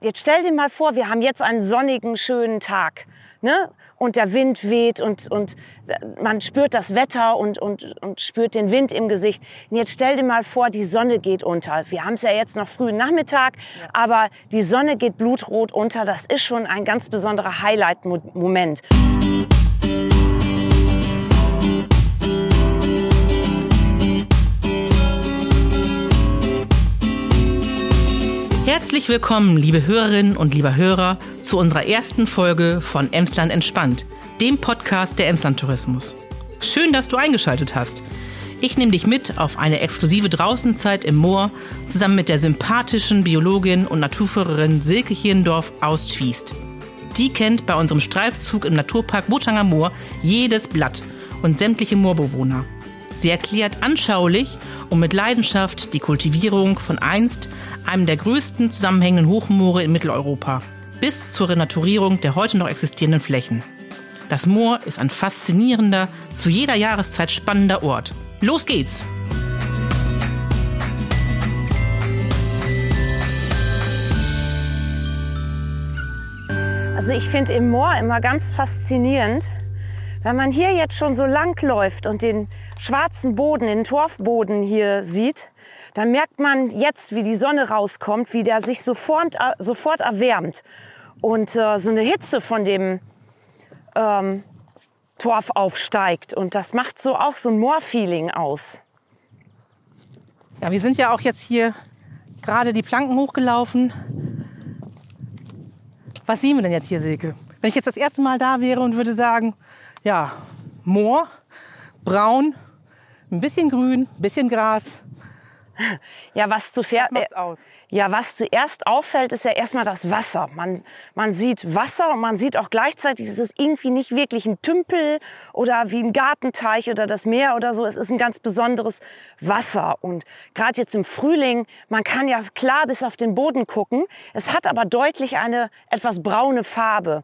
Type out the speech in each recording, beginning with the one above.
Jetzt stell dir mal vor, wir haben jetzt einen sonnigen, schönen Tag. Ne? Und der Wind weht und, und man spürt das Wetter und, und, und spürt den Wind im Gesicht. Und jetzt stell dir mal vor, die Sonne geht unter. Wir haben es ja jetzt noch frühen Nachmittag, ja. aber die Sonne geht blutrot unter. Das ist schon ein ganz besonderer Highlight-Moment. Herzlich willkommen, liebe Hörerinnen und lieber Hörer, zu unserer ersten Folge von Emsland entspannt, dem Podcast der Emsland Tourismus. Schön, dass du eingeschaltet hast. Ich nehme dich mit auf eine exklusive Draußenzeit im Moor zusammen mit der sympathischen Biologin und Naturführerin Silke Hirndorf aus Twiest. Die kennt bei unserem Streifzug im Naturpark Bochanger Moor jedes Blatt und sämtliche Moorbewohner. Sie erklärt anschaulich und mit Leidenschaft die Kultivierung von einst einem der größten zusammenhängenden Hochmoore in Mitteleuropa, bis zur Renaturierung der heute noch existierenden Flächen. Das Moor ist ein faszinierender, zu jeder Jahreszeit spannender Ort. Los geht's! Also ich finde im Moor immer ganz faszinierend, wenn man hier jetzt schon so lang läuft und den schwarzen Boden, den Torfboden hier sieht, dann merkt man jetzt, wie die Sonne rauskommt, wie der sich sofort, äh, sofort erwärmt. Und äh, so eine Hitze von dem ähm, Torf aufsteigt. Und das macht so auch so ein Moorfeeling aus. Ja, wir sind ja auch jetzt hier gerade die Planken hochgelaufen. Was sehen wir denn jetzt hier, Silke? Wenn ich jetzt das erste Mal da wäre und würde sagen, ja, Moor, braun, ein bisschen grün, ein bisschen Gras, ja, was, zuerst, was aus? ja, was zuerst auffällt, ist ja erstmal das Wasser. Man, man sieht Wasser und man sieht auch gleichzeitig, es ist irgendwie nicht wirklich ein Tümpel oder wie ein Gartenteich oder das Meer oder so. Es ist ein ganz besonderes Wasser. Und gerade jetzt im Frühling, man kann ja klar bis auf den Boden gucken. Es hat aber deutlich eine etwas braune Farbe.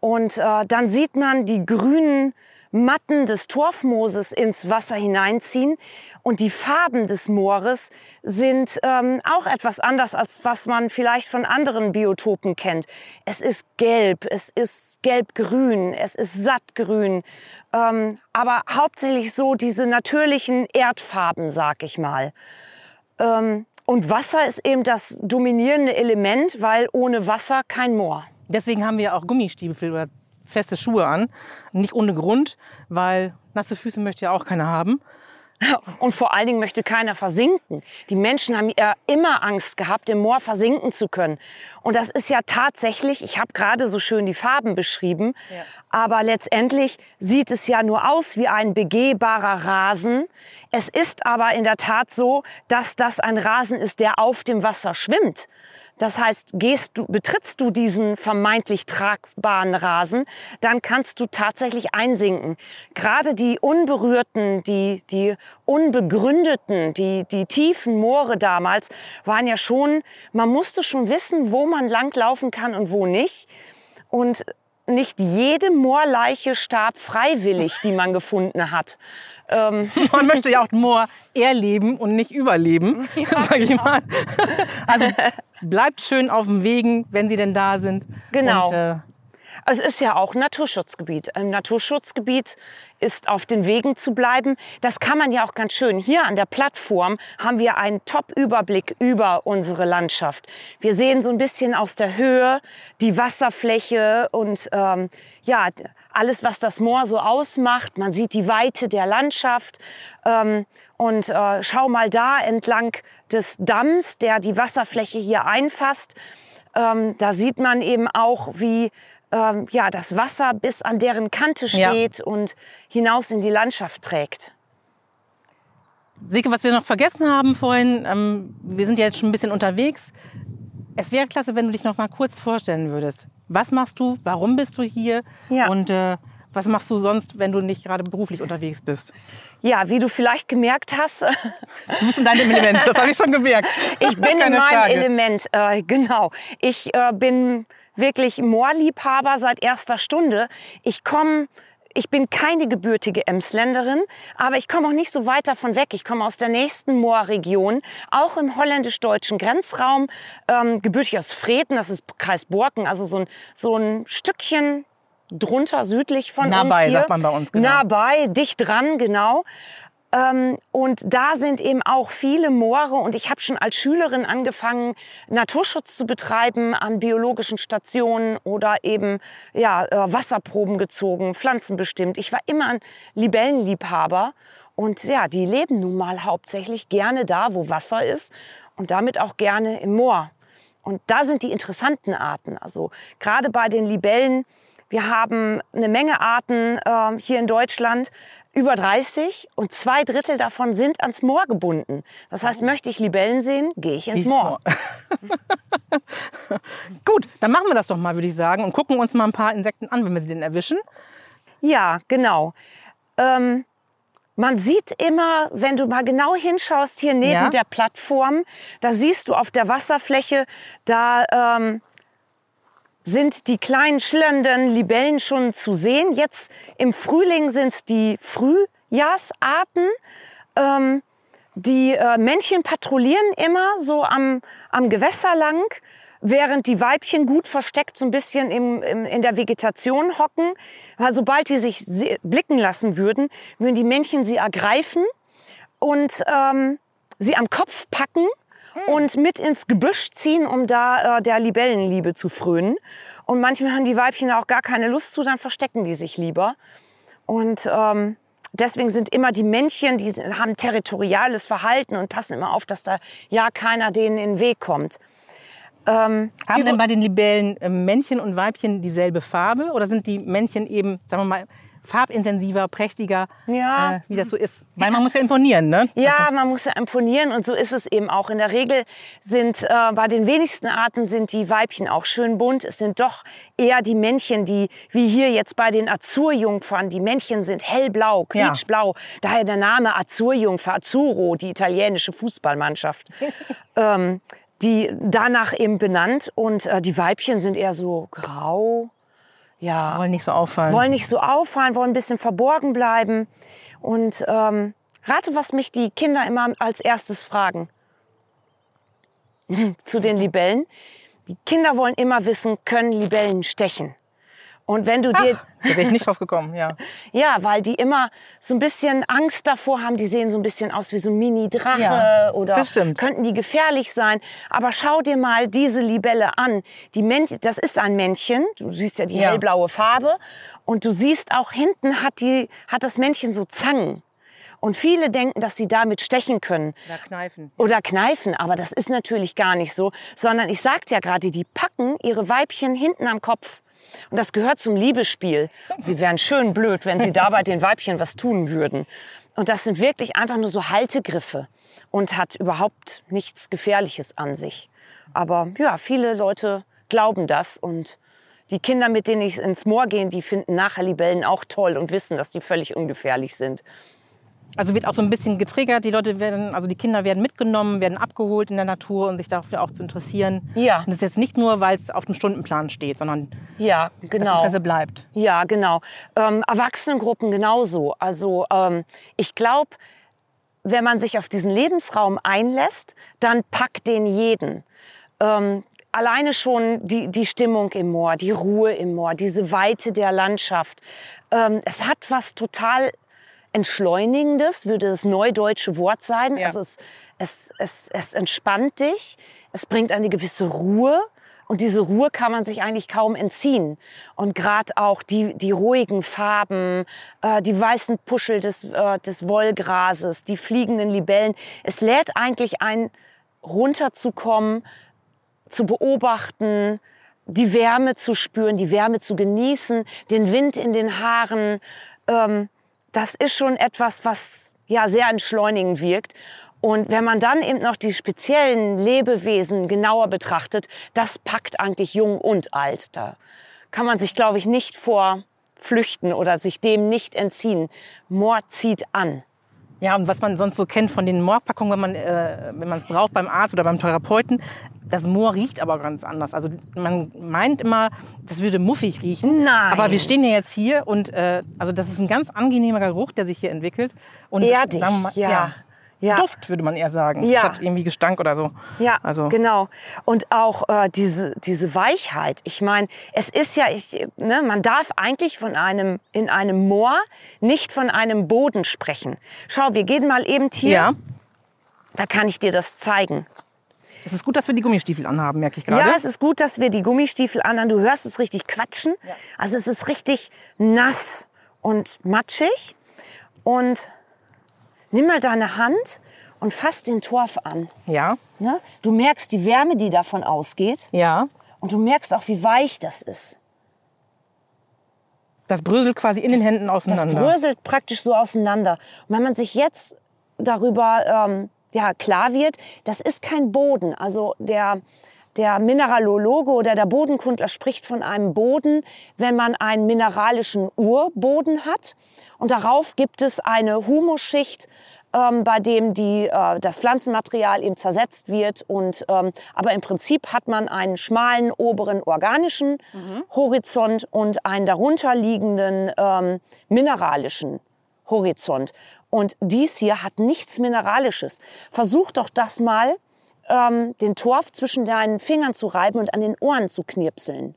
Und äh, dann sieht man die grünen Matten des Torfmooses ins Wasser hineinziehen. Und die Farben des Moores sind ähm, auch etwas anders, als was man vielleicht von anderen Biotopen kennt. Es ist gelb, es ist gelbgrün, es ist sattgrün, ähm, aber hauptsächlich so diese natürlichen Erdfarben, sag ich mal. Ähm, und Wasser ist eben das dominierende Element, weil ohne Wasser kein Moor. Deswegen haben wir auch Gummistiefel oder feste Schuhe an. Nicht ohne Grund, weil nasse Füße möchte ja auch keiner haben. Und vor allen Dingen möchte keiner versinken. Die Menschen haben ja immer Angst gehabt, im Moor versinken zu können. Und das ist ja tatsächlich, ich habe gerade so schön die Farben beschrieben, ja. aber letztendlich sieht es ja nur aus wie ein begehbarer Rasen. Es ist aber in der Tat so, dass das ein Rasen ist, der auf dem Wasser schwimmt. Das heißt, gehst du, betrittst du diesen vermeintlich tragbaren Rasen, dann kannst du tatsächlich einsinken. Gerade die unberührten, die, die unbegründeten, die, die tiefen Moore damals waren ja schon, man musste schon wissen, wo man langlaufen kann und wo nicht. Und nicht jede Moorleiche starb freiwillig, die man gefunden hat. Ähm. Man möchte ja auch Moor erleben und nicht überleben, ja, sag ich mal. Also bleibt schön auf dem Wegen, wenn sie denn da sind. Genau. Und, äh, es ist ja auch Naturschutzgebiet. Im Naturschutzgebiet ist auf den Wegen zu bleiben. Das kann man ja auch ganz schön. Hier an der Plattform haben wir einen Top-Überblick über unsere Landschaft. Wir sehen so ein bisschen aus der Höhe die Wasserfläche und ähm, ja, alles, was das Moor so ausmacht. Man sieht die Weite der Landschaft. Ähm, und äh, schau mal da entlang des Damms, der die Wasserfläche hier einfasst. Ähm, da sieht man eben auch, wie ähm, ja, das Wasser bis an deren Kante steht ja. und hinaus in die Landschaft trägt. Silke, was wir noch vergessen haben vorhin, ähm, wir sind ja jetzt schon ein bisschen unterwegs. Es wäre klasse, wenn du dich noch mal kurz vorstellen würdest. Was machst du? Warum bist du hier? Ja. Und äh, was machst du sonst, wenn du nicht gerade beruflich unterwegs bist? Ja, wie du vielleicht gemerkt hast. Du bist in deinem Element, das habe ich schon gemerkt. Ich bin in meinem Frage. Element, äh, genau. Ich äh, bin wirklich Moorliebhaber seit erster Stunde. Ich komme ich bin keine gebürtige Emsländerin, aber ich komme auch nicht so weit davon weg. Ich komme aus der nächsten Moorregion, auch im holländisch-deutschen Grenzraum, ähm, gebürtig aus Freten, das ist Kreis Borken, also so ein, so ein Stückchen drunter südlich von nah uns bei, hier. sagt man bei uns, genau. Nah bei, dicht dran, genau. Ähm, und da sind eben auch viele Moore und ich habe schon als Schülerin angefangen, Naturschutz zu betreiben an biologischen Stationen oder eben ja, äh, Wasserproben gezogen, Pflanzen bestimmt. Ich war immer ein Libellenliebhaber und ja, die leben nun mal hauptsächlich gerne da, wo Wasser ist und damit auch gerne im Moor. Und da sind die interessanten Arten. Also gerade bei den Libellen, wir haben eine Menge Arten äh, hier in Deutschland, über 30 und zwei Drittel davon sind ans Moor gebunden. Das heißt, möchte ich Libellen sehen, gehe ich ins Moor. Gut, dann machen wir das doch mal, würde ich sagen, und gucken uns mal ein paar Insekten an, wenn wir sie denn erwischen. Ja, genau. Ähm, man sieht immer, wenn du mal genau hinschaust, hier neben Ja. der Plattform, da siehst du auf der Wasserfläche, da ähm, sind die kleinen schillernden Libellen schon zu sehen. Jetzt im Frühling sind es die Frühjahrsarten. Ähm, die äh, Männchen patrouillieren immer so am, am Gewässer lang, während die Weibchen gut versteckt so ein bisschen im, im, in der Vegetation hocken. Weil sobald die sich blicken lassen würden, würden die Männchen sie ergreifen und ähm, sie am Kopf packen und mit ins Gebüsch ziehen, um da äh, der Libellenliebe zu frönen. Und manchmal haben die Weibchen auch gar keine Lust zu, dann verstecken die sich lieber. Und ähm, deswegen sind immer die Männchen, die haben territoriales Verhalten und passen immer auf, dass da ja keiner denen in den Weg kommt. Ähm, Haben denn bei den Libellen äh, Männchen und Weibchen dieselbe Farbe oder sind die Männchen eben, sagen wir mal, farbintensiver, prächtiger, Ja. äh, wie das so ist? Weil man muss ja imponieren, ne? Ja, man muss ja imponieren und so ist es eben auch. In der Regel sind äh, bei den wenigsten Arten sind die Weibchen auch schön bunt. Es sind doch eher die Männchen, die wie hier jetzt bei den Azurjungfern, die Männchen sind hellblau, Ja. quietschblau. Daher der Name Azurjungfer, Azzurro, die italienische Fußballmannschaft. ähm, die danach eben benannt und äh, die Weibchen sind eher so grau. Ja, Wollen nicht so auffallen. wollen nicht so auffallen, wollen ein bisschen verborgen bleiben. Und ähm, rate, was mich die Kinder immer als erstes fragen. Zu den Libellen. Die Kinder wollen immer wissen, können Libellen stechen? Und wenn du dir, Da wäre ich nicht drauf gekommen, ja. ja, weil die immer so ein bisschen Angst davor haben, die sehen so ein bisschen aus wie so ein Mini-Drache Ja, oder das stimmt. könnten die gefährlich sein. Aber schau dir mal diese Libelle an. Die Männchen, das ist ein Männchen, du siehst ja die Ja. hellblaue Farbe und du siehst auch hinten hat, die, hat das Männchen so Zangen. Und viele denken, dass sie damit stechen können Oder kneifen. oder kneifen, aber das ist natürlich gar nicht so, sondern ich sagte ja gerade, die packen ihre Weibchen hinten am Kopf. Und das gehört zum Liebesspiel. Sie wären schön blöd, wenn sie dabei den Weibchen was tun würden. Und das sind wirklich einfach nur so Haltegriffe und hat überhaupt nichts Gefährliches an sich. Aber ja, viele Leute glauben das und die Kinder, mit denen ich ins Moor gehe, die finden nachher Libellen auch toll und wissen, dass die völlig ungefährlich sind. Also wird auch so ein bisschen getriggert, die Leute werden, also die Kinder werden mitgenommen, werden abgeholt in der Natur und sich dafür auch zu interessieren. Ja. Und das ist jetzt nicht nur, weil es auf dem Stundenplan steht, sondern Ja, das genau. Interesse bleibt. Ja, genau. Ähm, Erwachsenengruppen genauso. Also ähm, ich glaube, wenn man sich auf diesen Lebensraum einlässt, dann packt den jeden. Ähm, alleine schon die, die Stimmung im Moor, die Ruhe im Moor, diese Weite der Landschaft. Ähm, es hat was total Entschleunigendes, würde das neudeutsche Wort sein. Ja. Also es, es, es, es entspannt dich, es bringt eine gewisse Ruhe. Und diese Ruhe kann man sich eigentlich kaum entziehen. Und gerade auch die, die ruhigen Farben, äh, die weißen Puschel des, äh, des Wollgrases, die fliegenden Libellen. Es lädt eigentlich ein, runterzukommen, zu beobachten, die Wärme zu spüren, die Wärme zu genießen, den Wind in den Haaren. Ähm, das ist schon etwas, was ja sehr entschleunigend wirkt. Und wenn man dann eben noch die speziellen Lebewesen genauer betrachtet, das packt eigentlich jung und alt. Da kann man sich, glaube ich, nicht vor flüchten oder sich dem nicht entziehen. Moor zieht an. Ja, und was man sonst so kennt von den Moorpackungen, wenn man äh, wenn man es braucht beim Arzt oder beim Therapeuten, das Moor riecht aber ganz anders. Also man meint immer, das würde muffig riechen. Nein. Aber wir stehen ja jetzt hier und äh, also das ist ein ganz angenehmer Geruch, der sich hier entwickelt. Und Erdig, mal, ja. Ja. Duft würde man eher sagen, Ja. statt irgendwie Gestank oder so. Ja, also genau. Und auch äh, diese, diese Weichheit. Ich meine, es ist ja, ich, ne, man darf eigentlich von einem, in einem Moor nicht von einem Boden sprechen. Schau, wir gehen mal eben hier. ja, Da kann ich dir das zeigen. es ist gut, dass wir die Gummistiefel anhaben, merke ich gerade. Ja, es ist gut, dass wir die Gummistiefel anhaben. Du hörst es richtig quatschen. Also es ist richtig nass und matschig. Und nimm mal deine Hand und fass den Torf an. ja, Ne? Du merkst die Wärme, die davon ausgeht. ja. Und du merkst auch, wie weich das ist. Das bröselt quasi in den Händen Das auseinander. bröselt praktisch so auseinander. Und wenn man sich jetzt darüber ähm, ja, klar wird, das ist kein Boden. Also der, der Mineralologe oder der Bodenkundler spricht von einem Boden, wenn man einen mineralischen Urboden hat. Und darauf gibt es eine Humusschicht, ähm, bei dem die, äh, das Pflanzenmaterial eben zersetzt wird. Und, ähm, aber im Prinzip hat man einen schmalen oberen organischen Horizont und einen darunterliegenden ähm, mineralischen Horizont. Und dies hier hat nichts Mineralisches. Versuch doch das mal, ähm, den Torf zwischen deinen Fingern zu reiben und an den Ohren zu knirpseln.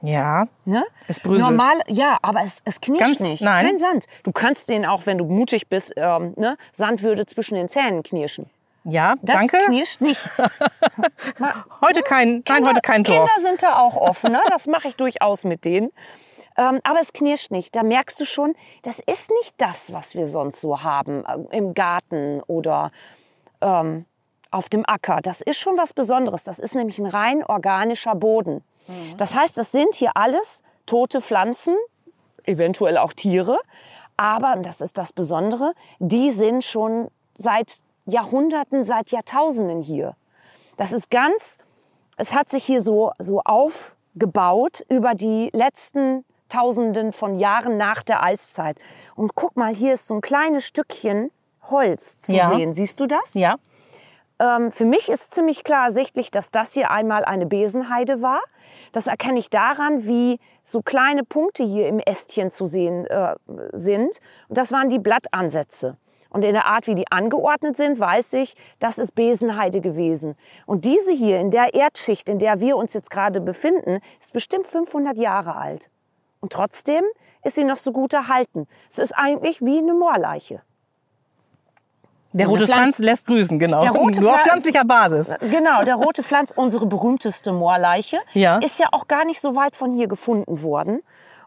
Ja, Ne? Es bröselt. Normal, ja, aber es, es knirscht Ganz- nicht. nein. Kein Sand. Du kannst den auch, wenn du mutig bist, ähm, ne? Sand würde zwischen den Zähnen knirschen. ja, Das danke. knirscht nicht. Heute kein, nein, heute kein Torf. Kinder sind da auch offen, ne? das mache ich durchaus mit denen. Ähm, aber es knirscht nicht. Da merkst du schon, das ist nicht das, was wir sonst so haben äh, im Garten oder ähm, auf dem Acker. Das ist schon was Besonderes. Das ist nämlich ein rein organischer Boden. Das heißt, das sind hier alles tote Pflanzen, eventuell auch Tiere. Aber, und das ist das Besondere, die sind schon seit Jahrhunderten, seit Jahrtausenden hier. Das ist ganz, es hat sich hier so, so aufgebaut über die letzten Tausenden von Jahren nach der Eiszeit. Und guck mal, hier ist so ein kleines Stückchen Holz zu Ja. sehen. Siehst du das? Ja, Ähm, für mich ist ziemlich klar ersichtlich, dass das hier einmal eine Besenheide war. Das erkenne ich daran, wie so kleine Punkte hier im Ästchen zu sehen äh, sind. Und das waren die Blattansätze. Und in der Art, wie die angeordnet sind, weiß ich, das ist Besenheide gewesen. Und diese hier in der Erdschicht, in der wir uns jetzt gerade befinden, ist bestimmt 500 Jahre alt. Und trotzdem ist sie noch so gut erhalten. Es ist eigentlich wie eine Moorleiche. Der rote Pflanz- Pflanz lässt grüßen, genau. Der rote Nur auf Pflanz- pflanzlicher Basis. Genau, der rote Pflanz, unsere berühmteste Moorleiche, Ja. ist ja auch gar nicht so weit von hier gefunden worden.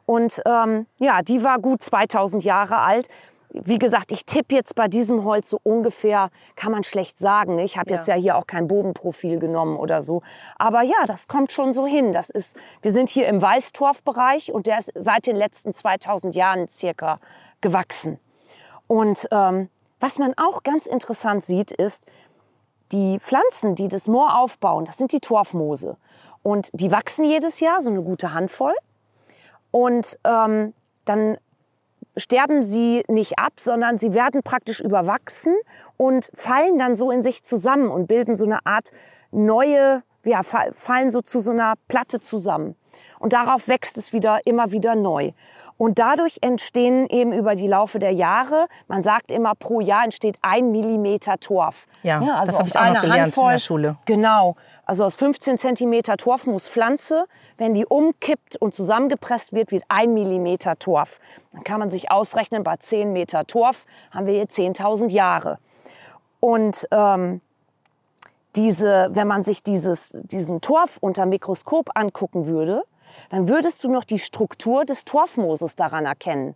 Und ähm, ja, die war gut 2000 Jahre alt. Wie gesagt, ich tippe jetzt bei diesem Holz so ungefähr, kann man schlecht sagen. Ich habe jetzt ja hier auch kein Bodenprofil genommen oder so. Aber ja, das kommt schon so hin. Das ist, wir sind hier im Weißtorfbereich und der ist seit den letzten 2000 Jahren circa gewachsen. Und ähm, was man auch ganz interessant sieht, ist, die Pflanzen, die das Moor aufbauen, das sind die Torfmoose. Und die wachsen jedes Jahr, so eine gute Handvoll. Und ähm, dann sterben sie nicht ab, sondern sie werden praktisch überwachsen und fallen dann so in sich zusammen und bilden so eine Art neue, ja, fa- fallen so zu so einer Platte zusammen. Und darauf wächst es wieder, immer wieder neu. Und dadurch entstehen eben über die Laufe der Jahre, man sagt immer, pro Jahr entsteht ein Millimeter Torf. Ja, das also hab aus ich auch einer gelernt in Handvoll, der Schule. Genau. Also aus 15 Zentimeter Torfmoospflanze, wenn die umkippt und zusammengepresst wird, wird ein Millimeter Torf. Dann kann man sich ausrechnen, bei 10 Meter Torf haben wir hier 10.000 Jahre. Und ähm, diese, wenn man sich dieses, diesen Torf unter Mikroskop angucken würde, dann würdest du noch die Struktur des Torfmooses daran erkennen.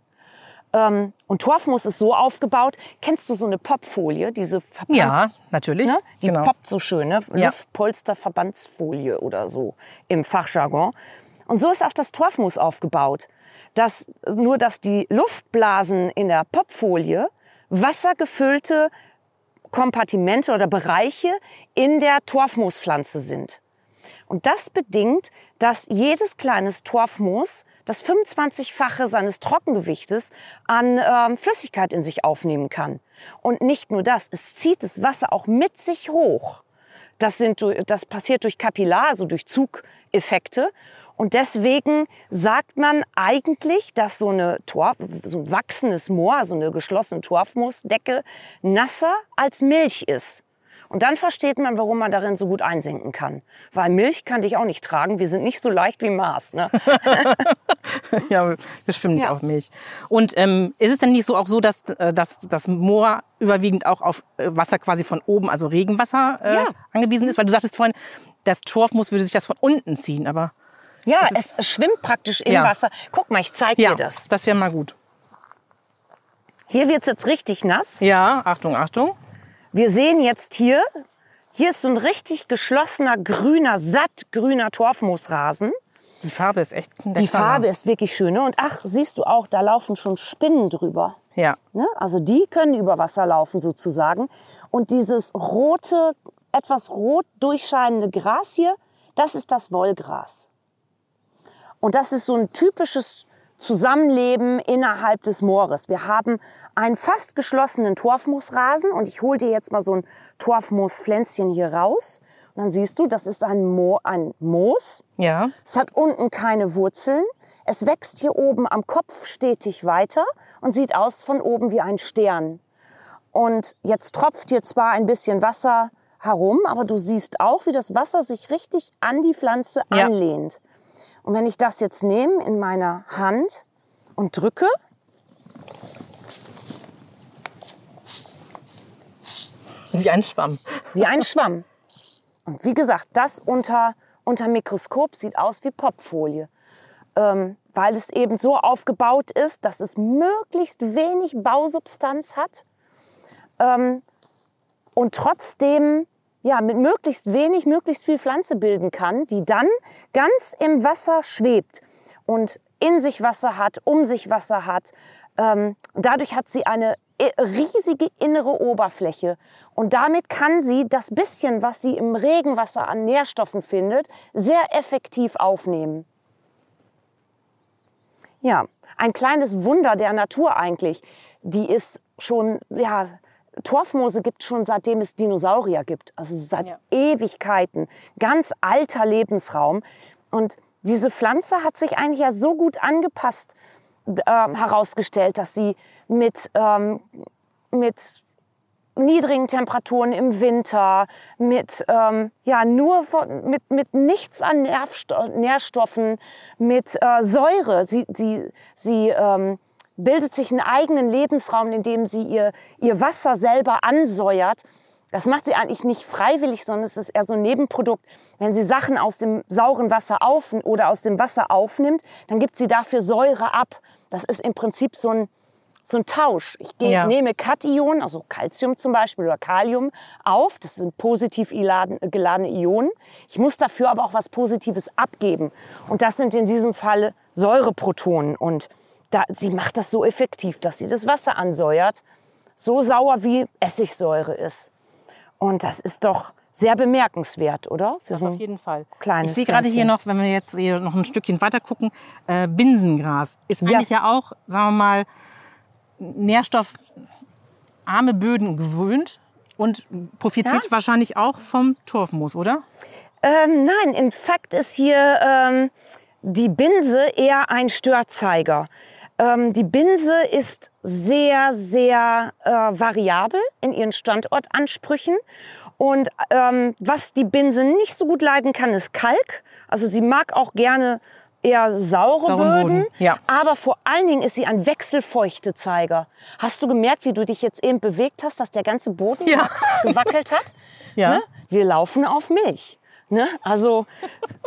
Ähm, und Torfmoos ist so aufgebaut, kennst du so eine Popfolie, diese Verbands Ja, natürlich. Ne? Die Genau. poppt so schön, ne? Ja. Luftpolsterverbandsfolie oder so im Fachjargon. Und so ist auch das Torfmoos aufgebaut. Dass, nur, dass die Luftblasen in der Popfolie wassergefüllte Kompartimente oder Bereiche in der Torfmoospflanze sind. Und das bedingt, dass jedes kleines Torfmoos das 25-fache seines Trockengewichtes an ähm, Flüssigkeit in sich aufnehmen kann. Und nicht nur das, es zieht das Wasser auch mit sich hoch. Das, sind, das passiert durch Kapillar, also durch Zugeffekte. Und deswegen sagt man eigentlich, dass so, eine Torf, so ein wachsendes Moor, so eine geschlossene Torfmoosdecke, nasser als Milch ist. Und dann versteht man, warum man darin so gut einsinken kann. Weil Milch kann dich auch nicht tragen. Wir sind nicht so leicht wie Mars. Ne? ja, wir schwimmen nicht ja. auf Milch. Und ähm, ist es denn nicht so auch so, dass, äh, dass das Moor überwiegend auch auf äh, Wasser quasi von oben, also Regenwasser, äh, ja. angewiesen ist? Weil du sagtest vorhin, das Torfmoos würde sich das von unten ziehen, aber... Ja, es, es, schwimmt praktisch im ja. Wasser. Guck mal, ich zeige dir das. das wäre mal gut. Hier wird es jetzt richtig nass. Ja, Achtung, Achtung. Wir sehen jetzt hier, hier ist so ein richtig geschlossener, grüner, sattgrüner Torfmoosrasen. Die Farbe ist echt Die Farbe ist wirklich schön. Ne? Und ach, siehst du auch, da laufen schon Spinnen drüber. Ja. Ne? Also die können über Wasser laufen sozusagen. Und dieses rote, etwas rot durchscheinende Gras hier, das ist das Wollgras. Und das ist so ein typisches Zusammenleben innerhalb des Moores. Wir haben einen fast geschlossenen Torfmoosrasen und ich hole dir jetzt mal so ein Torfmoospflänzchen hier raus. Und dann siehst du, das ist ein, Mo ein Moos. Ja. Es hat unten keine Wurzeln. Es wächst hier oben am Kopf stetig weiter und sieht aus von oben wie ein Stern. Und jetzt tropft hier zwar ein bisschen Wasser herum, aber du siehst auch, wie das Wasser sich richtig an die Pflanze ja. anlehnt. Und wenn ich das jetzt nehme in meiner Hand und drücke, wie ein Schwamm. Wie ein Schwamm. Und wie gesagt, das unter, unter Mikroskop sieht aus wie Popfolie. Ähm, weil es eben so aufgebaut ist, dass es möglichst wenig Bausubstanz hat ähm, und trotzdem ja, mit möglichst wenig, möglichst viel Pflanze bilden kann, die dann ganz im Wasser schwebt und in sich Wasser hat, um sich Wasser hat. Ähm, dadurch hat sie eine riesige innere Oberfläche und damit kann sie das bisschen, was sie im Regenwasser an Nährstoffen findet, sehr effektiv aufnehmen. Ja, ein kleines Wunder der Natur eigentlich. Die ist schon, ja, Torfmoose gibt es schon seitdem es Dinosaurier gibt, also seit ja. Ewigkeiten, ganz alter Lebensraum. Und diese Pflanze hat sich eigentlich ja so gut angepasst äh, herausgestellt, dass sie mit, ähm, mit niedrigen Temperaturen im Winter, mit ähm, ja nur von, mit, mit nichts an Nährstoffen, mit äh, Säure. Sie, sie, sie ähm, bildet sich einen eigenen Lebensraum, in dem sie ihr, ihr Wasser selber ansäuert. Das macht sie eigentlich nicht freiwillig, sondern es ist eher so ein Nebenprodukt. Wenn sie Sachen aus dem sauren Wasser auf oder aus dem Wasser aufnimmt, dann gibt sie dafür Säure ab. Das ist im Prinzip so ein, so ein Tausch. Ich gehe, ja. nehme Kationen, also Calcium zum Beispiel oder Kalium, auf. Das sind positiv geladene Ionen. Ich muss dafür aber auch was Positives abgeben. Und das sind in diesem Fall Säureprotonen. Und da, sie macht das so effektiv, dass sie das Wasser ansäuert, so sauer wie Essigsäure ist. Und das ist doch sehr bemerkenswert, oder? Für das so auf jeden Fall. Kleines ich sehe gerade hier noch, wenn wir jetzt hier noch ein Stückchen weiter gucken, äh, Binsengras. Ist eigentlich ja. ja auch, sagen wir mal, nährstoffarme Böden gewöhnt und profitiert ja? wahrscheinlich auch vom Torfmoos, oder? Ähm, nein, in Fakt ist hier ähm, die Binse eher ein Störzeiger. Ähm, die Binse ist sehr, sehr äh, variabel in ihren Standortansprüchen. Und ähm, was die Binse nicht so gut leiden kann, ist Kalk. Also sie mag auch gerne eher saure Sauren Böden, Boden. Ja. aber vor allen Dingen ist sie ein Wechselfeuchtezeiger. Hast du gemerkt, wie du dich jetzt eben bewegt hast, dass der ganze Boden ja. gewackelt hat? Ja. Ne? Wir laufen auf Milch. Ne? Also,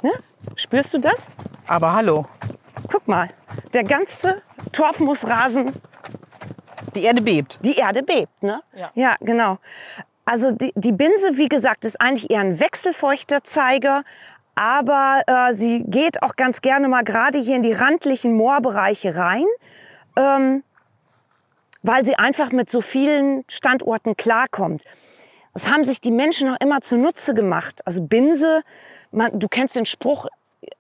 ne? spürst du das? Aber hallo. Guck mal, der ganze Torfmoosrasen. Die Erde bebt. Die Erde bebt, ne? Ja, ja genau. Also die, die Binse, wie gesagt, ist eigentlich eher ein wechselfeuchter Zeiger, aber äh, sie geht auch ganz gerne mal gerade hier in die randlichen Moorbereiche rein, ähm, weil sie einfach mit so vielen Standorten klarkommt. Das haben sich die Menschen noch immer zunutze gemacht. Also Binse, man, du kennst den Spruch,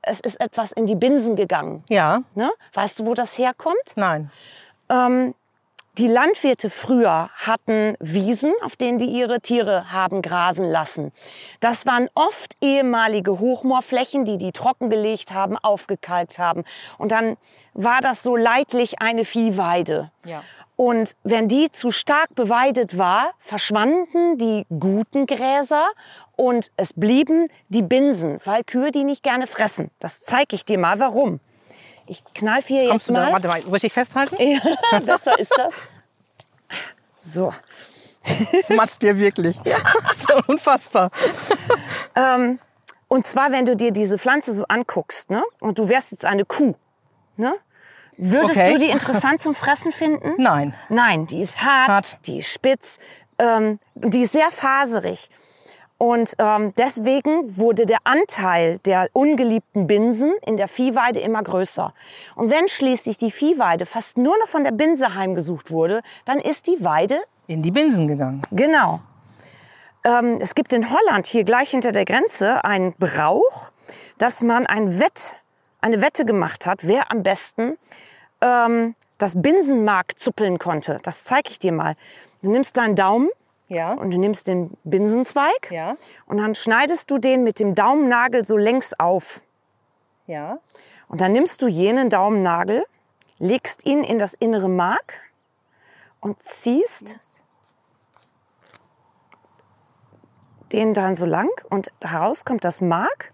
es ist etwas in die Binsen gegangen. Ja. Ne? Weißt du, wo das herkommt? Nein. Ähm, die Landwirte früher hatten Wiesen, auf denen die ihre Tiere haben grasen lassen. Das waren oft ehemalige Hochmoorflächen, die die trockengelegt haben, aufgekalkt haben. Und dann war das so leidlich eine Viehweide. Ja. Und wenn die zu stark beweidet war, verschwanden die guten Gräser und es blieben die Binsen, weil Kühe die nicht gerne fressen. Das zeige ich dir mal, warum. Ich kneife hier Kommst jetzt du da, mal. warte mal, soll ich dich festhalten? Ja, besser ist das. So. Das macht dir wirklich. Ja. So unfassbar. Ähm, und zwar, wenn du dir diese Pflanze so anguckst, ne? Und du wärst jetzt eine Kuh, ne? Würdest Okay. du die interessant zum Fressen finden? Nein. Nein, die ist hart, Hart. die ist spitz, ähm, die ist sehr faserig. Und ähm, deswegen wurde der Anteil der ungeliebten Binsen in der Viehweide immer größer. Und wenn schließlich die Viehweide fast nur noch von der Binse heimgesucht wurde, dann ist die Weide In die Binsen gegangen. Genau. Ähm, es gibt in Holland hier gleich hinter der Grenze einen Brauch, dass man ein Wett, eine Wette gemacht hat, wer am besten ähm, das Binsenmark zuppeln konnte. Das zeige ich dir mal. Du nimmst deinen Daumen Ja. und du nimmst den Binsenzweig Ja. und dann schneidest du den mit dem Daumennagel so längs auf. Ja. Und dann nimmst du jenen Daumennagel, legst ihn in das innere Mark und ziehst den dann so lang und heraus kommt das Mark.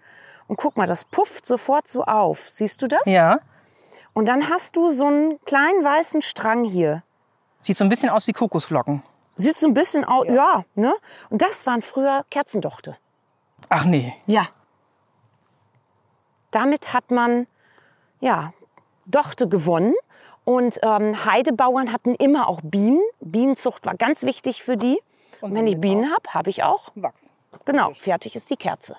Und guck mal, das pufft sofort so auf. Siehst du das? Ja. Und dann hast du so einen kleinen weißen Strang hier. Sieht so ein bisschen aus wie Kokosflocken. Sieht so ein bisschen aus, ja. ne? Und das waren früher Kerzendochte. Ach nee. Ja. Damit hat man, ja, Dochte gewonnen. Und ähm, Heidebauern hatten immer auch Bienen. Bienenzucht war ganz wichtig für die. Und wenn ich Bienen habe, habe ich auch. Wachs. Genau, fertig ist die Kerze.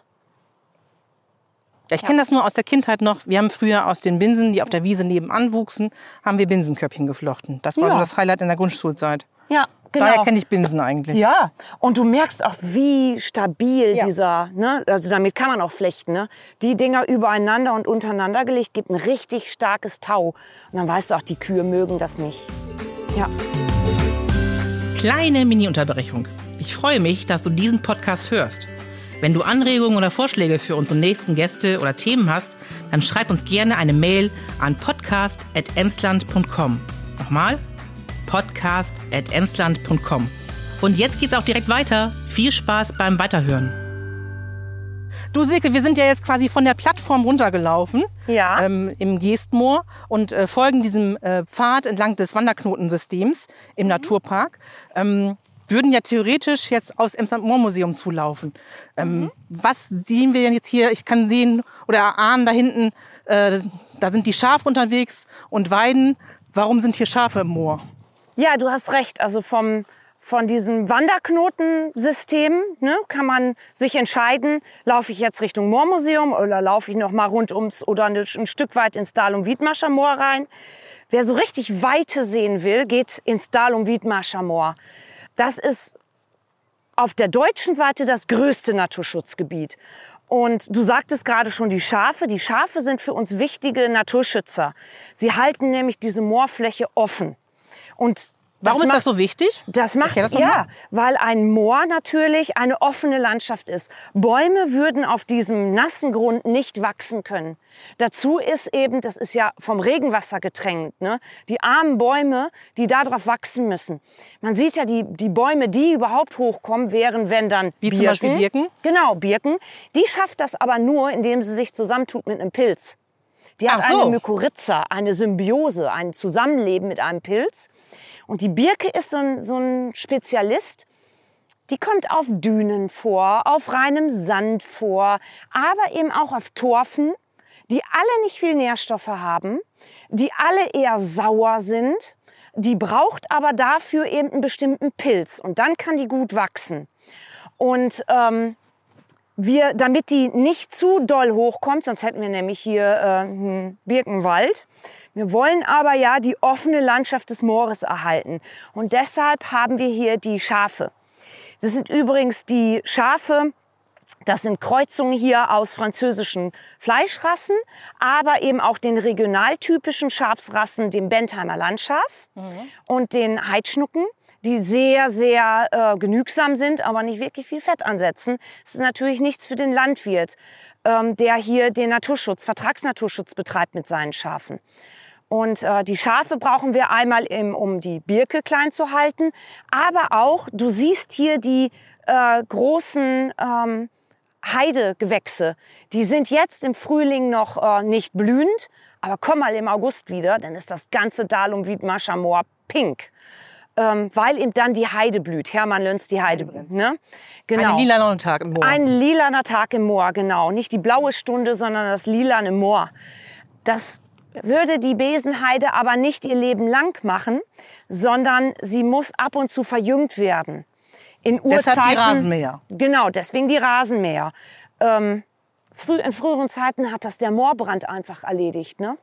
Ja, ich kenne das nur aus der Kindheit noch. Wir haben früher aus den Binsen, die auf der Wiese nebenan wuchsen, haben wir Binsenköpfchen geflochten. Das war Ja. so das Highlight in der Grundschulzeit. Ja, genau. Daher kenne ich Binsen eigentlich. Ja, und du merkst auch, wie stabil Ja. dieser, ne, also damit kann man auch flechten, ne? Die Dinger übereinander und untereinander gelegt, gibt ein richtig starkes Tau. Und dann weißt du auch, die Kühe mögen das nicht. Ja. Kleine Mini-Unterbrechung. Ich freue mich, dass du diesen Podcast hörst. Wenn du Anregungen oder Vorschläge für unsere nächsten Gäste oder Themen hast, dann schreib uns gerne eine Mail an podcast.emsland.com. Nochmal, podcast.emsland.com. Und jetzt geht's auch direkt weiter. Viel Spaß beim Weiterhören. Du Silke, wir sind ja jetzt quasi von der Plattform runtergelaufen Ja. ähm, im Geestmoor und äh, folgen diesem äh, Pfad entlang des Wanderknotensystems im Naturpark. Ähm, würden ja theoretisch jetzt aus Emsland-Moor-Museum zulaufen. Ähm, Was sehen wir denn jetzt hier? Ich kann sehen oder erahnen da hinten, äh, da sind die Schafe unterwegs und Weiden. Warum sind hier Schafe im Moor? Ja, du hast recht. Also vom, von diesem Wanderknotensystem ne, kann man sich entscheiden, laufe ich jetzt Richtung Moormuseum oder laufe ich noch mal rund ums oder ein, ein Stück weit ins Dalum-Wiedmarscher Moor rein. Wer so richtig Weite sehen will, geht ins Dalum-Wiedmarscher Moor. Das ist auf der deutschen Seite das größte Naturschutzgebiet. Und du sagtest gerade schon die Schafe. Die Schafe sind für uns wichtige Naturschützer. Sie halten nämlich diese Moorfläche offen. Und Warum ist macht- das so wichtig? das macht das ja, weil ein Moor natürlich eine offene Landschaft ist. Bäume würden auf diesem nassen Grund nicht wachsen können. Dazu ist eben, das ist ja vom Regenwasser getränkt, ne? die armen Bäume, die darauf wachsen müssen. Man sieht ja, die, die Bäume, die überhaupt hochkommen, wären, wenn dann Wie zum Beispiel Birken? Genau, Birken. Die schafft das aber nur, indem sie sich zusammentut mit einem Pilz. Die hat so. eine Mykorrhiza, eine Symbiose, ein Zusammenleben mit einem Pilz. Und die Birke ist so ein, so ein Spezialist. Die kommt auf Dünen vor, auf reinem Sand vor, aber eben auch auf Torfen, die alle nicht viel Nährstoffe haben, die alle eher sauer sind. Die braucht aber dafür eben einen bestimmten Pilz und dann kann die gut wachsen. Und ähm, wir, damit die nicht zu doll hochkommt, sonst hätten wir nämlich hier äh, einen Birkenwald. Wir wollen aber ja die offene Landschaft des Moores erhalten. Und deshalb haben wir hier die Schafe. Das sind übrigens die Schafe, das sind Kreuzungen hier aus französischen Fleischrassen, aber eben auch den regionaltypischen Schafsrassen, dem Bentheimer Landschaf mhm. und den Heidschnucken, die sehr, sehr äh, genügsam sind, aber nicht wirklich viel Fett ansetzen. Das ist natürlich nichts für den Landwirt, ähm, der hier den Naturschutz, Vertragsnaturschutz betreibt mit seinen Schafen. Und äh, die Schafe brauchen wir einmal, im, um die Birke klein zu halten, aber auch, du siehst hier die äh, großen ähm, Heidegewächse. Die sind jetzt im Frühling noch äh, nicht blühend, aber komm mal im August wieder, dann ist das ganze Dalum Wiedmarscher Moor pink. Ähm, weil eben dann die Heide blüht. Hermann Lönz, die Heide blüht. Ne? Genau. Ein lilaner Tag im Moor. Ein lilaner Tag im Moor, genau. Nicht die blaue Stunde, sondern das lilane Moor. Das würde die Besenheide aber nicht ihr Leben lang machen, sondern sie muss ab und zu verjüngt werden in Urzeiten. Deshalb die Rasenmäher. Genau, deswegen die Rasenmäher. Ähm, früh, in früheren Zeiten hat das der Moorbrand einfach erledigt. Ne?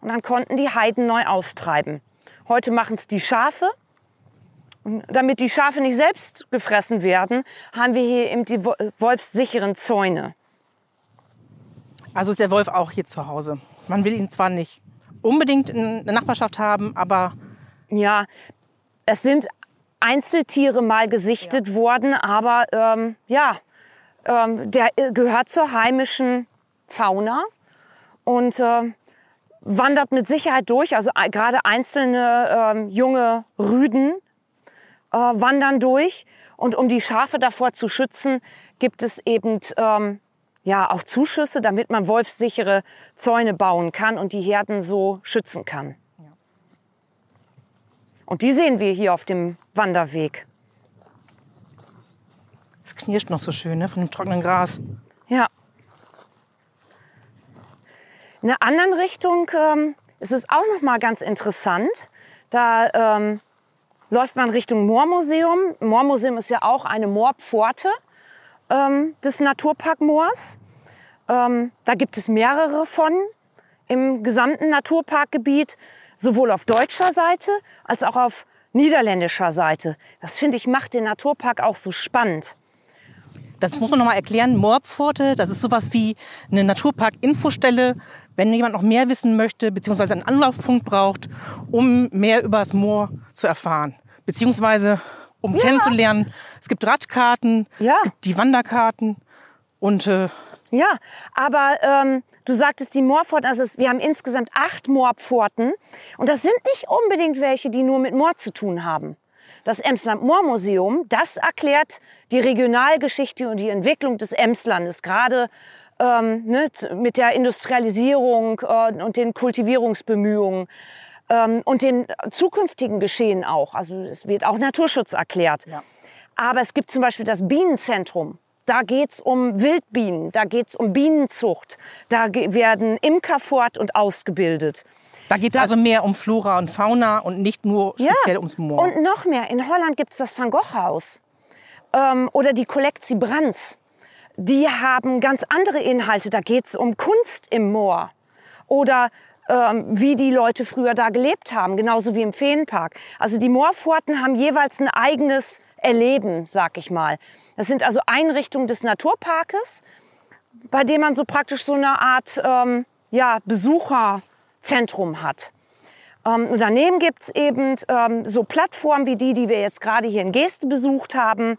Und dann konnten die Heiden neu austreiben. Heute machen es die Schafe. Und damit die Schafe nicht selbst gefressen werden, haben wir hier eben die wolfssicheren Zäune. Also ist der Wolf auch hier zu Hause. Man will ihn zwar nicht unbedingt in der Nachbarschaft haben, aber... Ja, es sind Einzeltiere mal gesichtet ja. worden, aber ähm, ja, ähm, der äh, gehört zur heimischen Fauna und äh, wandert mit Sicherheit durch. Also äh, gerade einzelne äh, junge Rüden äh, wandern durch. Und um die Schafe davor zu schützen, gibt es eben ähm, ja auch Zuschüsse, damit man wolfssichere Zäune bauen kann und die Herden so schützen kann. Und die sehen wir hier auf dem Wanderweg. Es knirscht noch so schön ne, von dem trockenen Gras. Ja. In einer anderen Richtung ähm, ist es auch noch mal ganz interessant. Da ähm, läuft man Richtung Moormuseum. Moormuseum ist ja auch eine Moorpforte ähm, des Naturparkmoors. Ähm, da gibt es mehrere von im gesamten Naturparkgebiet sowohl auf deutscher Seite als auch auf niederländischer Seite. Das finde ich macht den Naturpark auch so spannend. Das muss man noch mal erklären. Moorpforte, das ist sowas wie eine Naturpark-Infostelle, wenn jemand noch mehr wissen möchte, beziehungsweise einen Anlaufpunkt braucht, um mehr über das Moor zu erfahren, beziehungsweise um ja. kennenzulernen. Es gibt Radkarten, ja. es gibt die Wanderkarten und äh, ja, aber ähm, du sagtest die Moorpforten, also wir haben insgesamt acht Moorpforten und das sind nicht unbedingt welche, die nur mit Moor zu tun haben. Das Emsland Moormuseum, das erklärt die Regionalgeschichte und die Entwicklung des Emslandes, gerade ähm, ne, mit der Industrialisierung äh, und den Kultivierungsbemühungen ähm, und den zukünftigen Geschehen auch. Also es wird auch Naturschutz erklärt. Ja. Aber es gibt zum Beispiel das Bienenzentrum da geht es um Wildbienen, da geht es um Bienenzucht, da werden Imker fort und ausgebildet. Da geht es also mehr um Flora und Fauna und nicht nur speziell ja, ums Moor. Und noch mehr. In Holland gibt es das Van Gogh Haus ähm, oder die Kollektie Brands. Die haben ganz andere Inhalte. Da geht es um Kunst im Moor oder ähm, wie die Leute früher da gelebt haben, genauso wie im Feenpark. Also die Moorpforten haben jeweils ein eigenes Erleben, sag ich mal. Das sind also Einrichtungen des Naturparkes, bei dem man so praktisch so eine Art ähm, ja, Besucherzentrum hat. Ähm, daneben gibt es eben ähm, so Plattformen wie die, die wir jetzt gerade hier in Geste besucht haben.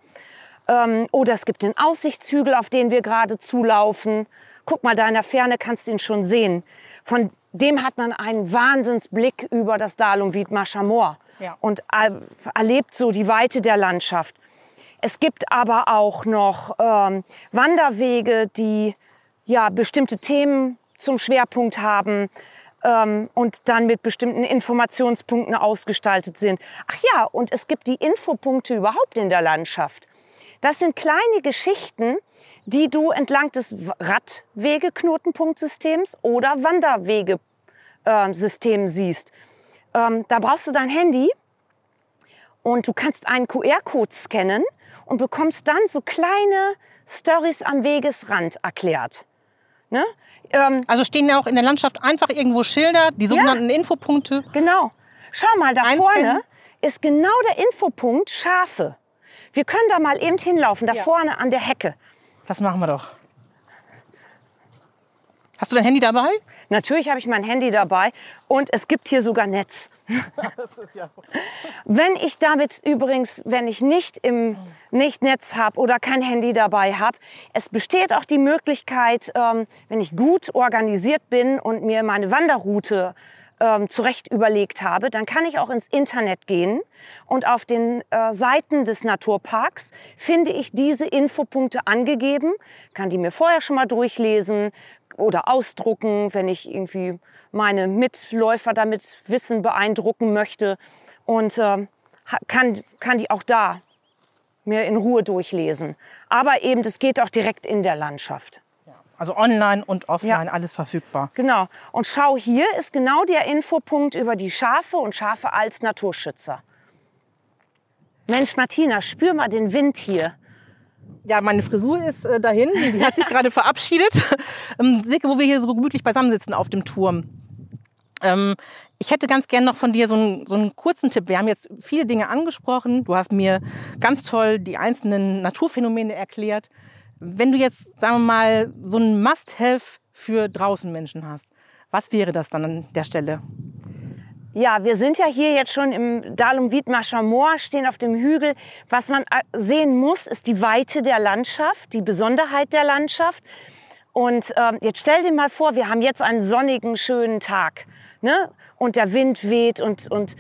Ähm, oder es gibt den Aussichtshügel, auf den wir gerade zulaufen. Guck mal, da in der Ferne kannst du ihn schon sehen. Von dem hat man einen Wahnsinnsblick über das Dalum Wiedmarscher Moor ja. und erlebt so die Weite der Landschaft. Es gibt aber auch noch ähm, Wanderwege, die ja bestimmte Themen zum Schwerpunkt haben ähm, und dann mit bestimmten Informationspunkten ausgestaltet sind. Ach ja, und es gibt die Infopunkte überhaupt in der Landschaft. Das sind kleine Geschichten, die du entlang des Radwegeknotenpunktsystems oder Wanderwegesystems äh, siehst. Ähm, da brauchst du dein Handy und du kannst einen QR-Code scannen und bekommst dann so kleine Stories am Wegesrand erklärt. Ne? Ähm, also stehen ja auch in der Landschaft einfach irgendwo Schilder, die sogenannten ja, Infopunkte. Genau. Schau mal, da vorne ist genau der Infopunkt Schafe. Wir können da mal eben hinlaufen, da Ja. vorne an der Hecke. Das machen wir doch. Hast du dein Handy dabei? Natürlich habe ich mein Handy dabei und es gibt hier sogar Netz. Wenn ich damit übrigens, wenn ich nicht im nicht Netz habe oder kein Handy dabei habe, es besteht auch die Möglichkeit, ähm, wenn ich gut organisiert bin und mir meine Wanderroute ähm, zurecht überlegt habe, dann kann ich auch ins Internet gehen und auf den äh, Seiten des Naturparks finde ich diese Infopunkte angegeben, kann die mir vorher schon mal durchlesen oder ausdrucken, wenn ich irgendwie meine Mitläufer damit Wissen beeindrucken möchte und ha- kann, kann die auch da mir in Ruhe durchlesen. Aber eben, das geht auch direkt in der Landschaft. Also online und offline, alles verfügbar. Genau. Und schau, hier ist genau der Infopunkt über die Schafe und Schafe als Naturschützer. Mensch, Martina, spür mal den Wind hier. Ja, meine Frisur ist äh, dahin. Die hat sich gerade verabschiedet. Ähm, Silke, wo wir hier so gemütlich beisammen sitzen auf dem Turm. Ähm, ich hätte ganz gern noch von dir so einen, so einen kurzen Tipp. Wir haben jetzt viele Dinge angesprochen. Du hast mir ganz toll die einzelnen Naturphänomene erklärt. Wenn du jetzt, sagen wir mal, so ein Must-Have für draußen Menschen hast, was wäre das dann an der Stelle? Ja, wir sind ja hier jetzt schon im Dalum Wiedmarscher Moor, stehen auf dem Hügel. Was man äh, sehen muss, ist die Weite der Landschaft, die Besonderheit der Landschaft. Und ähm, jetzt stell dir mal vor, wir haben jetzt einen sonnigen, schönen Tag. Ne? Und der Wind weht und, und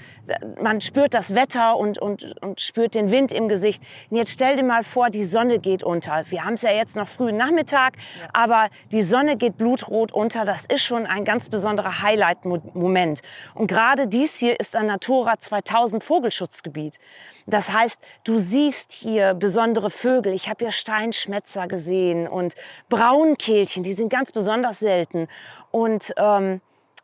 man spürt das Wetter und, und, und spürt den Wind im Gesicht. Und jetzt stell dir mal vor, die Sonne geht unter. Wir haben es ja jetzt noch frühen Nachmittag, aber die Sonne geht blutrot unter. Das ist schon ein ganz besonderer Highlight-Moment. Und gerade dies hier ist ein Natura 2000 Vogelschutzgebiet. Das heißt, du siehst hier besondere Vögel. Ich habe hier Steinschmätzer gesehen und Braunkehlchen, die sind ganz besonders selten. Und ähm,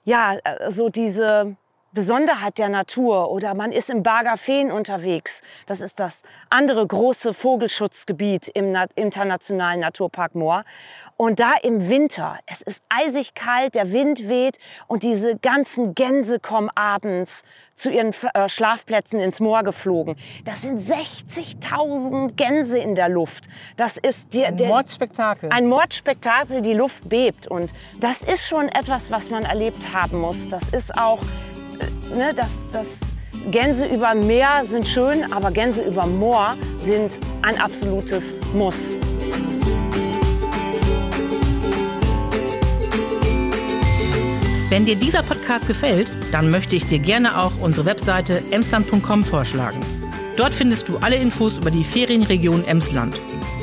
ja, so diese Besonderheit der Natur oder man ist im Bargafeen unterwegs. Das ist das andere große Vogelschutzgebiet im Na internationalen Naturpark Moor. Und da im Winter, es ist eisig kalt, der Wind weht und diese ganzen Gänse kommen abends zu ihren äh, Schlafplätzen ins Moor geflogen. Das sind 60.000 Gänse in der Luft. Das ist der, der, Mordspektakel. ein Mordspektakel, die Luft bebt. Und das ist schon etwas, was man erlebt haben muss. Das ist auch, ne, das, das Gänse über Meer sind schön, aber Gänse über Moor sind ein absolutes Muss. Wenn dir dieser Podcast gefällt, dann möchte ich dir gerne auch unsere Webseite emsland.com vorschlagen. Dort findest du alle Infos über die Ferienregion Emsland.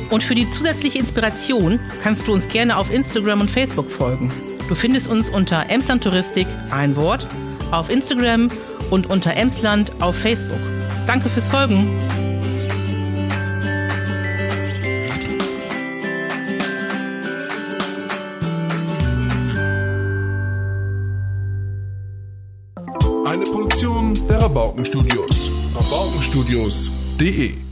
Und für die zusätzliche Inspiration kannst du uns gerne auf Instagram und Facebook folgen. Du findest uns unter Emsland Touristik, ein Wort, auf Instagram und unter Emsland auf Facebook. Danke fürs Folgen. Eine Produktion der Rabaukenstudios. Rabaukenstudios.de